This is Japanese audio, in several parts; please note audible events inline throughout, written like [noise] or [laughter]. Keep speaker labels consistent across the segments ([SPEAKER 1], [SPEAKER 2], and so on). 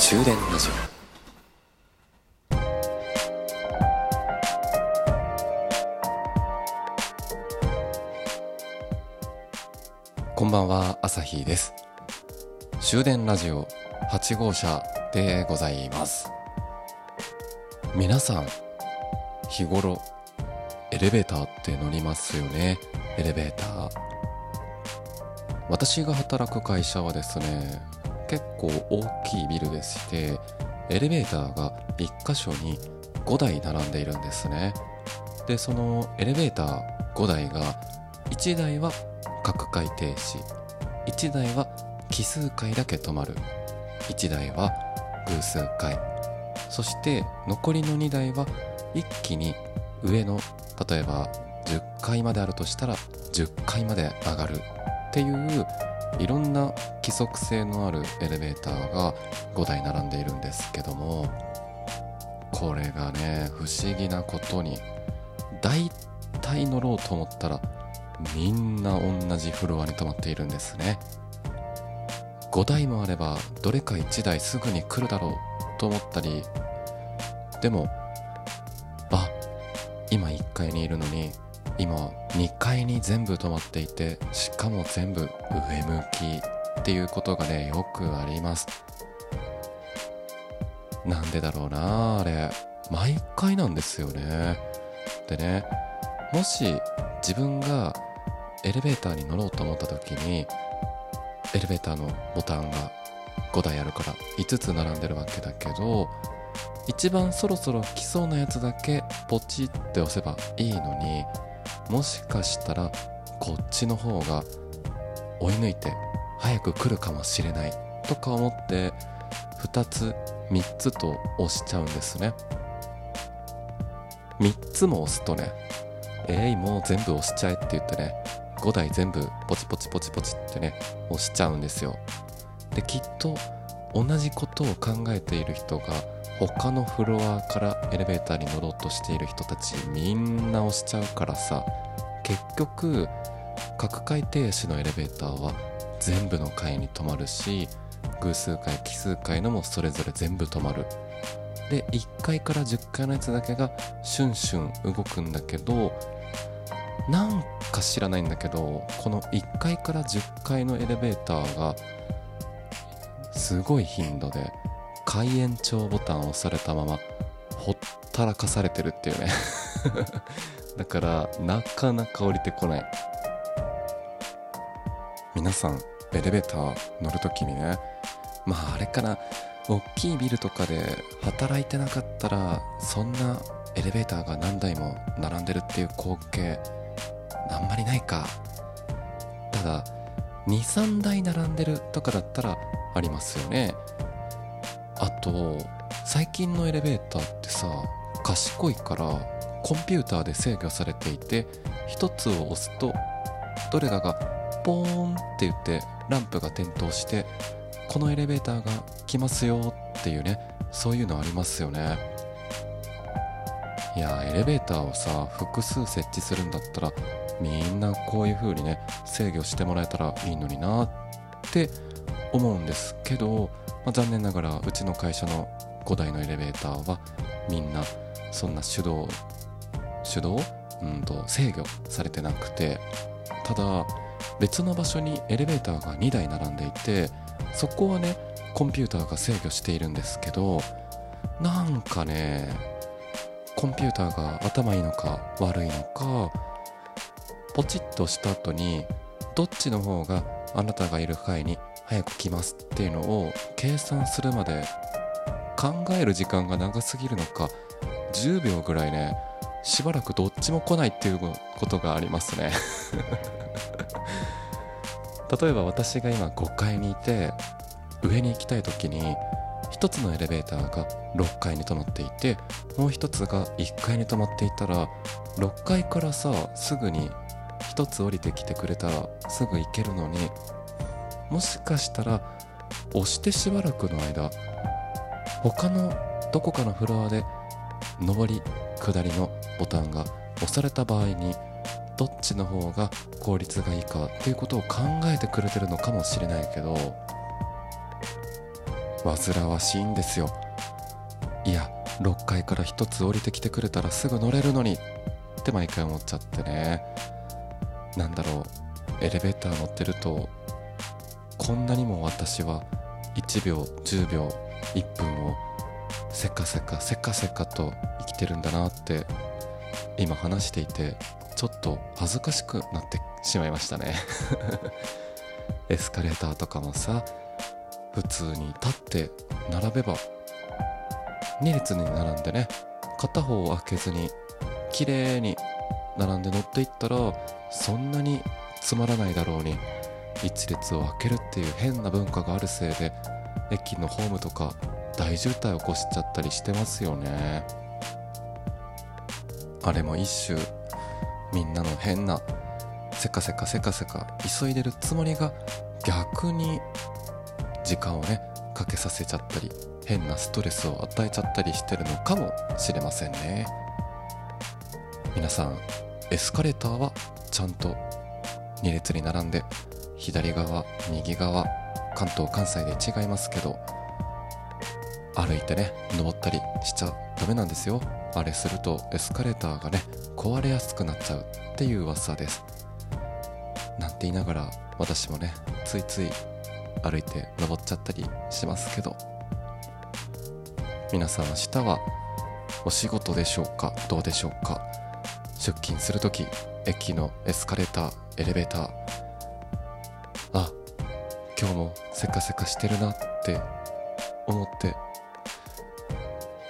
[SPEAKER 1] 終電ラジオ。こんばんは朝日です。終電ラジオ8号車でございます。皆さん日頃エレベーターって乗りますよね？エレベーター。私が働く会社はですね結構大きいビルでしてエレベーターが1箇所に5台並んでいるんですね。でそのエレベーター5台が1台は各回停止1台は奇数回だけ止まる1台は偶数回そして残りの2台は一気に上の例えば10階まであるとしたら10階まで上がるっていういろんな規則性のあるエレベーターが5台並んでいるんですけどもこれがね不思議なことに大体乗ろうと思ったらみんな同じフロアに止まっているんですね。5台もあればどれか1台すぐに来るだろうと思ったりでもあ今1階にいるのに今2階に全部止まっていてしかも全部上向きっていうことがねよくあります。なんでだろうなあれ。毎回なんですよね。でねもし自分がエレベーターに乗ろうと思った時にエレベーターのボタンが5台あるから5つ並んでるわけだけど一番そろそろ来そうなやつだけポチって押せばいいのにもしかしたらこっちの方が追い抜いて早く来るかもしれないとか思って2つ3つと押しちゃうんですね。3つも押すとねえい、もう全部押しちゃえって言ってね5台全部ポチポチポチポチってね押しちゃうんですよ。できっと同じことを考えている人が他のフロアからエレベーターに乗ろうとしている人たちみんな押しちゃうからさ結局各回停止のエレベーターは全部の階に止まるし偶数回奇数回のもそれぞれ全部止まる。で1階から10階のやつだけがシュンシュン動くんだけどなんか知らないんだけどこの1階から10階のエレベーターがすごい頻度で開延長ボタンを押されたままほったらかされてるっていうね。[laughs] だからなかなか降りてこない。皆さんエレベーター乗るときにねまああれかな。大きいビルとかで働いてなかったらそんなエレベーターが何台も並んでるっていう光景あんまりないか。ただ23台並んでるとかだったらありますよね。と最近のエレベーターってさ賢いからコンピューターで制御されていて1つを押すとどれかがポーンって言ってランプが点灯してこのエレベーターが来ますよっていうねそういうのありますよね。いやエレベーターをさ複数設置するんだったらみんなこういう風にね制御してもらえたらいいのになって思うんですけど、あ、残念ながらうちの会社の5台のエレベーターはみんなそんな手動手動？うんと制御されてなくてただ別の場所にエレベーターが2台並んでいてそこはねコンピューターが制御しているんですけどなんかねコンピューターが頭いいのか悪いのかポチッとした後にどっちの方があなたがいる階に早く来ますっていうのを計算するまで考える時間が長すぎるのか10秒ぐらいねしばらくどっちも来ないっていうことがありますね。[laughs] 例えば私が今5階にいて上に行きたい時に1つのエレベーターが6階に止まっていてもう1つが1階に止まっていたら6階からさすぐに1つ降りてきてくれたらすぐ行けるのにもしかしたら押してしばらくの間他のどこかのフロアで上り下りのボタンが押された場合にどっちの方が効率がいいかっていうことを考えてくれてるのかもしれないけど煩わしいんですよ。いや6階から1つ降りてきてくれたらすぐ乗れるのにって毎回思っちゃってね。なんだろうエレベーター乗ってるとこんなにも私は1秒10秒1分をせかせかせかせかと生きてるんだなって今話していてちょっと恥ずかしくなってしまいましたね。[laughs] エスカレーターとかもさ普通に立って並べば2列に並んでね片方を開けずに綺麗に並んで乗っていったらそんなにつまらないだろうに1列を開けるっていう変な文化があるせいで駅のホームとか大渋滞起こしちゃったりしてますよね。あれも一種みんなの変なせかせかせかせか急いでるつもりが逆に時間をねかけさせちゃったり変なストレスを与えちゃったりしてるのかもしれませんね。皆さんエスカレーターはちゃんと2列に並んで左側右側関東関西で違いますけど歩いてね登ったりしちゃダメなんですよ。あれするとエスカレーターがね壊れやすくなっちゃうっていう噂です。なんて言いながら私もねついつい歩いて登っちゃったりしますけど。皆さん明日はお仕事でしょうか？どうでしょうか？出勤するとき駅のエスカレーターエレベーター今日もせかせかしてるなって思って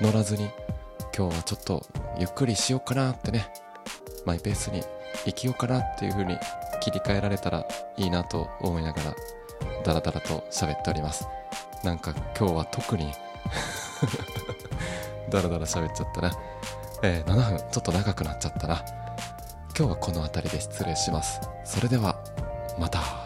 [SPEAKER 1] 乗らずに今日はちょっとゆっくりしようかなってねマイペースに生きようかなっていう風に切り替えられたらいいなと思いながらダラダラと喋っております。なんか今日は特に [laughs] ダラダラ喋っちゃったな、えー、7分ちょっと長くなっちゃったな。今日はこの辺りで失礼します。それではまた。